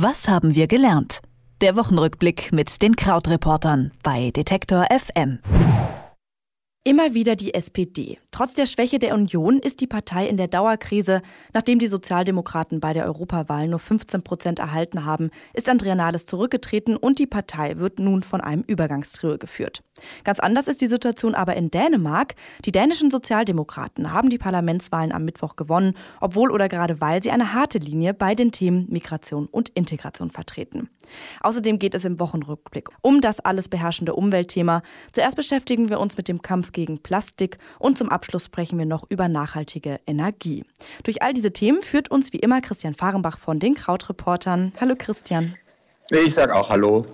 Was haben wir gelernt? Der Wochenrückblick mit den Krautreportern bei Detektor FM. Immer wieder die SPD. Trotz der Schwäche der Union ist die Partei in der Dauerkrise. Nachdem die Sozialdemokraten bei der Europawahl nur 15 Prozent erhalten haben, ist Andrea Nahles zurückgetreten und die Partei wird nun von einem Übergangstrio geführt. Ganz anders ist die Situation aber in Dänemark. Die dänischen Sozialdemokraten haben die Parlamentswahlen am Mittwoch gewonnen, obwohl oder gerade weil sie eine harte Linie bei den Themen Migration und Integration vertreten. Außerdem geht es im Wochenrückblick um das alles beherrschende Umweltthema. Zuerst beschäftigen wir uns mit dem Kampf gegen Plastik und zum Abschluss sprechen wir noch über nachhaltige Energie. Durch all diese Themen führt uns wie immer Christian Fahrenbach von den Krautreportern. Hallo Christian. Ich sag auch Hallo.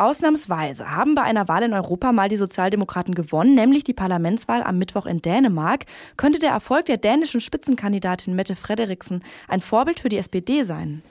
Ausnahmsweise haben bei einer Wahl in Europa mal die Sozialdemokraten gewonnen, nämlich die Parlamentswahl am Mittwoch in Dänemark. Könnte der Erfolg der dänischen Spitzenkandidatin Mette Frederiksen ein Vorbild für die SPD sein?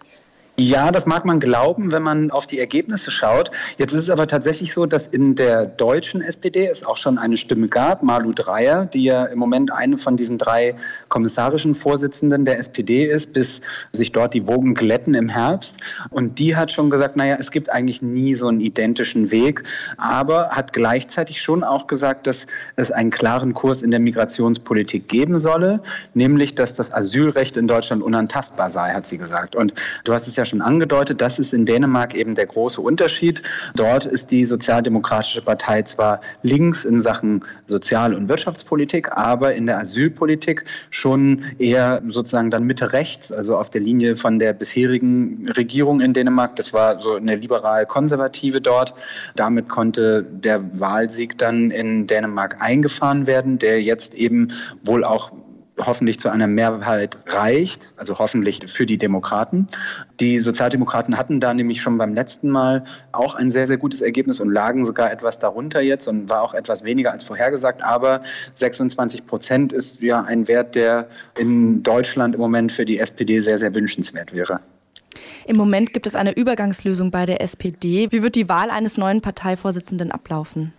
Ja, das mag man glauben, wenn man auf die Ergebnisse schaut. Jetzt ist es aber tatsächlich so, dass in der deutschen SPD es auch schon eine Stimme gab, Malu Dreyer, die ja im Moment eine von diesen drei kommissarischen Vorsitzenden der SPD ist, bis sich dort die Wogen glätten im Herbst. Und die hat schon gesagt, naja, es gibt eigentlich nie so einen identischen Weg, aber hat gleichzeitig schon auch gesagt, dass es einen klaren Kurs in der Migrationspolitik geben solle, nämlich, dass das Asylrecht in Deutschland unantastbar sei, hat sie gesagt. Und du hast es ja schon angedeutet, das ist in Dänemark eben der große Unterschied. Dort ist die Sozialdemokratische Partei zwar links in Sachen Sozial- und Wirtschaftspolitik, aber in der Asylpolitik schon eher sozusagen dann Mitte rechts, also auf der Linie von der bisherigen Regierung in Dänemark. Das war so eine liberal-konservative dort. Damit konnte der Wahlsieg dann in Dänemark eingefahren werden, der jetzt eben wohl auch hoffentlich zu einer Mehrheit reicht, also hoffentlich für die Demokraten. Die Sozialdemokraten hatten da nämlich schon beim letzten Mal auch ein sehr, sehr gutes Ergebnis und lagen sogar etwas darunter jetzt und war auch etwas weniger als vorhergesagt. Aber 26 Prozent ist ja ein Wert, der in Deutschland im Moment für die SPD sehr, sehr wünschenswert wäre. Im Moment gibt es eine Übergangslösung bei der SPD. Wie wird die Wahl eines neuen Parteivorsitzenden ablaufen?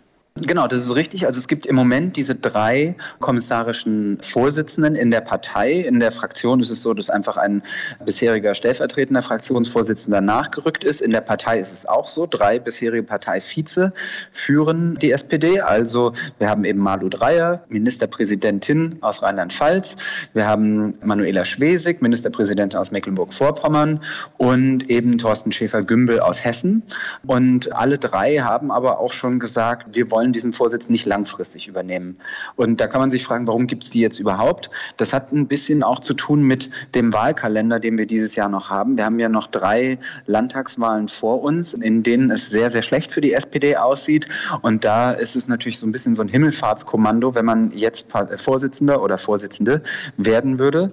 Genau, das ist richtig. Also es gibt im Moment diese drei kommissarischen Vorsitzenden in der Partei. In der Fraktion ist es so, dass einfach ein bisheriger stellvertretender Fraktionsvorsitzender nachgerückt ist. In der Partei ist es auch so. Drei bisherige Parteivize führen die SPD. Also wir haben eben Malu Dreyer, Ministerpräsidentin aus Rheinland-Pfalz. Wir haben Manuela Schwesig, Ministerpräsidentin aus Mecklenburg-Vorpommern und eben Thorsten Schäfer-Gümbel aus Hessen. Und alle drei haben aber auch schon gesagt, wir wollen wollen diesen Vorsitz nicht langfristig übernehmen. Und da kann man sich fragen, warum gibt es die jetzt überhaupt? Das hat ein bisschen auch zu tun mit dem Wahlkalender, den wir dieses Jahr noch haben. Wir haben ja noch drei Landtagswahlen vor uns, in denen es sehr, sehr schlecht für die SPD aussieht. Und da ist es natürlich so ein bisschen so ein Himmelfahrtskommando, wenn man jetzt Vorsitzender oder Vorsitzende werden würde.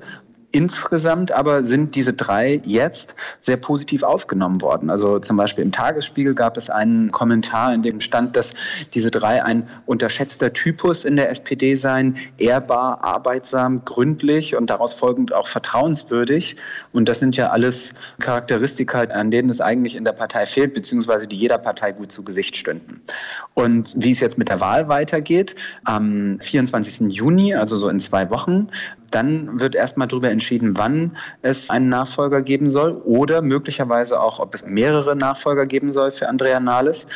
Insgesamt aber sind diese drei jetzt sehr positiv aufgenommen worden. Also zum Beispiel im Tagesspiegel gab es einen Kommentar, in dem stand, dass diese drei ein unterschätzter Typus in der SPD seien, ehrbar, arbeitsam, gründlich und daraus folgend auch vertrauenswürdig. Und das sind ja alles Charakteristika, an denen es eigentlich in der Partei fehlt, beziehungsweise die jeder Partei gut zu Gesicht stünden. Und wie es jetzt mit der Wahl weitergeht, am 24. Juni, also so in zwei Wochen, dann wird erstmal darüber entschieden, wann es einen Nachfolger geben soll oder möglicherweise auch, ob es mehrere Nachfolger geben soll für Andrea Nahles.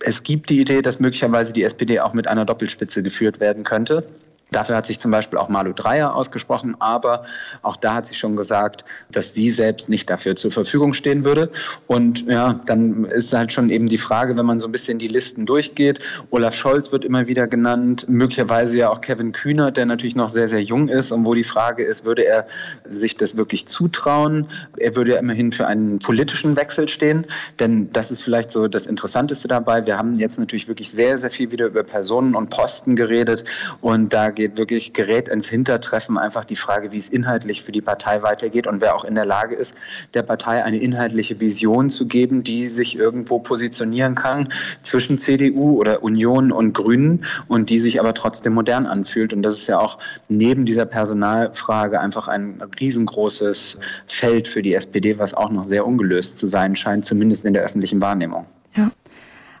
Es gibt die Idee, dass möglicherweise die SPD auch mit einer Doppelspitze geführt werden könnte. Dafür hat sich zum Beispiel auch Malu Dreyer ausgesprochen, aber auch da hat sie schon gesagt, dass sie selbst nicht dafür zur Verfügung stehen würde. Und ja, dann ist halt schon eben die Frage, wenn man so ein bisschen die Listen durchgeht. Olaf Scholz wird immer wieder genannt, möglicherweise ja auch Kevin Kühner, der natürlich noch sehr, sehr jung ist und wo die Frage ist, würde er sich das wirklich zutrauen? Er würde ja immerhin für einen politischen Wechsel stehen, denn das ist vielleicht so das Interessanteste dabei. Wir haben jetzt natürlich wirklich sehr, sehr viel wieder über Personen und Posten geredet und da geht wirklich, gerät ins Hintertreffen einfach die Frage, wie es inhaltlich für die Partei weitergeht und wer auch in der Lage ist, der Partei eine inhaltliche Vision zu geben, die sich irgendwo positionieren kann zwischen CDU oder Union und Grünen und die sich aber trotzdem modern anfühlt. Und das ist ja auch neben dieser Personalfrage einfach ein riesengroßes Feld für die SPD, was auch noch sehr ungelöst zu sein scheint, zumindest in der öffentlichen Wahrnehmung.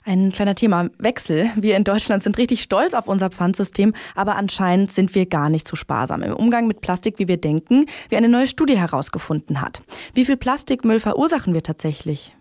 Ein kleiner Themawechsel. Wir in Deutschland sind richtig stolz auf unser Pfandsystem, aber anscheinend sind wir gar nicht zu sparsam im Umgang mit Plastik, wie wir denken, wie eine neue Studie herausgefunden hat. Wie viel Plastikmüll verursachen wir tatsächlich?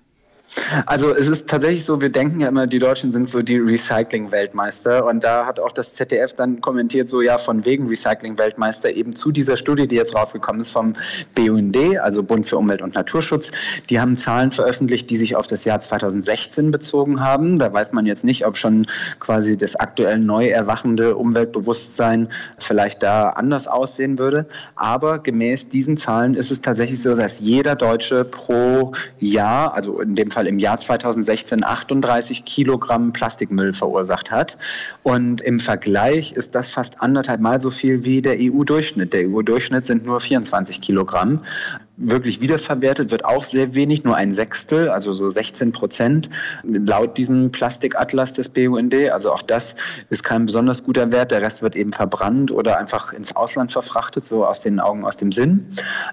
Also es ist tatsächlich so, wir denken ja immer, die Deutschen sind so die Recycling-Weltmeister. Und da hat auch das ZDF dann kommentiert, so ja, von wegen Recycling-Weltmeister eben zu dieser Studie, die jetzt rausgekommen ist vom BUND, also Bund für Umwelt und Naturschutz. Die haben Zahlen veröffentlicht, die sich auf das Jahr 2016 bezogen haben. Da weiß man jetzt nicht, ob schon quasi das aktuell neu erwachende Umweltbewusstsein vielleicht da anders aussehen würde. Aber gemäß diesen Zahlen ist es tatsächlich so, dass jeder Deutsche pro Jahr, also in dem Fall im Jahr 2016 38 Kilogramm Plastikmüll verursacht hat. Und im Vergleich ist das fast anderthalb Mal so viel wie der EU-Durchschnitt. Der EU-Durchschnitt sind nur 24 Kilogramm wirklich wiederverwertet wird auch sehr wenig, nur ein Sechstel, also so 16 Prozent laut diesem Plastikatlas des BUND. Also auch das ist kein besonders guter Wert. Der Rest wird eben verbrannt oder einfach ins Ausland verfrachtet, so aus den Augen, aus dem Sinn.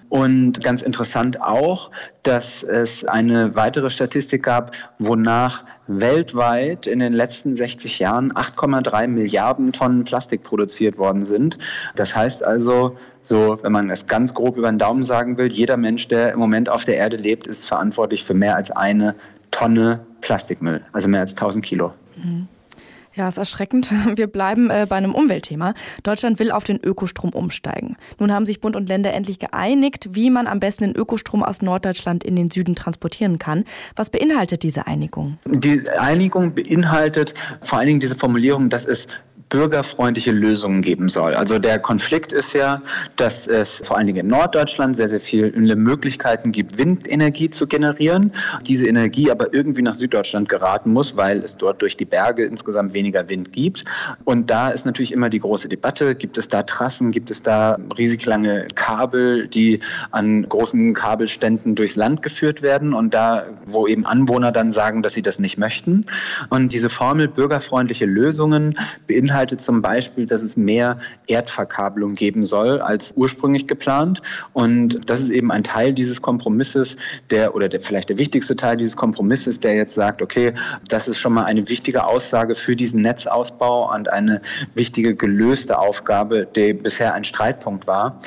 Und ganz interessant auch, dass es eine weitere Statistik gab, wonach weltweit in den letzten 60 Jahren 8,3 Milliarden Tonnen Plastik produziert worden sind. Das heißt also, so, wenn man es ganz grob über den Daumen sagen will, jeder Mensch, der im Moment auf der Erde lebt, ist verantwortlich für mehr als eine Tonne Plastikmüll, also mehr als 1000 Kilo. Mhm. Ja, ist erschreckend. Wir bleiben äh, bei einem Umweltthema. Deutschland will auf den Ökostrom umsteigen. Nun haben sich Bund und Länder endlich geeinigt, wie man am besten den Ökostrom aus Norddeutschland in den Süden transportieren kann. Was beinhaltet diese Einigung? Die Einigung beinhaltet vor allen Dingen diese Formulierung, dass es bürgerfreundliche Lösungen geben soll. Also der Konflikt ist ja, dass es vor allen Dingen in Norddeutschland sehr, sehr viele Möglichkeiten gibt, Windenergie zu generieren. Diese Energie aber irgendwie nach Süddeutschland geraten muss, weil es dort durch die Berge insgesamt weniger Wind gibt. Und da ist natürlich immer die große Debatte, gibt es da Trassen, gibt es da riesig lange Kabel, die an großen Kabelständen durchs Land geführt werden und da, wo eben Anwohner dann sagen, dass sie das nicht möchten. Und diese Formel bürgerfreundliche Lösungen beinhaltet beinhaltet zum Beispiel, dass es mehr Erdverkabelung geben soll als ursprünglich geplant. Und das ist eben ein Teil dieses Kompromisses, der oder der vielleicht der wichtigste Teil dieses Kompromisses, der jetzt sagt, okay, das ist schon mal eine wichtige Aussage für diesen Netzausbau und eine wichtige gelöste Aufgabe, die bisher ein Streitpunkt war.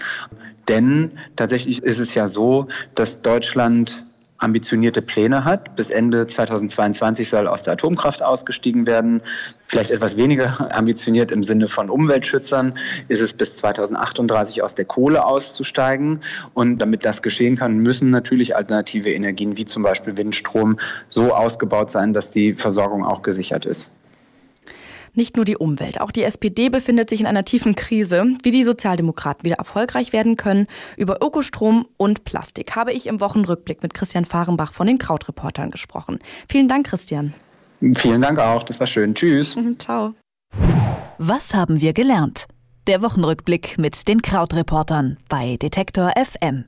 Denn tatsächlich ist es ja so, dass Deutschland ambitionierte Pläne hat. Bis Ende 2022 soll aus der Atomkraft ausgestiegen werden. Vielleicht etwas weniger ambitioniert im Sinne von Umweltschützern ist es bis 2038 aus der Kohle auszusteigen. Und damit das geschehen kann, müssen natürlich alternative Energien wie zum Beispiel Windstrom so ausgebaut sein, dass die Versorgung auch gesichert ist. Nicht nur die Umwelt, auch die SPD befindet sich in einer tiefen Krise. Wie die Sozialdemokraten wieder erfolgreich werden können, über Ökostrom und Plastik habe ich im Wochenrückblick mit Christian Fahrenbach von den Krautreportern gesprochen. Vielen Dank, Christian. Vielen Dank auch, das war schön. Tschüss. Mhm, ciao. Was haben wir gelernt? Der Wochenrückblick mit den Krautreportern bei Detektor FM.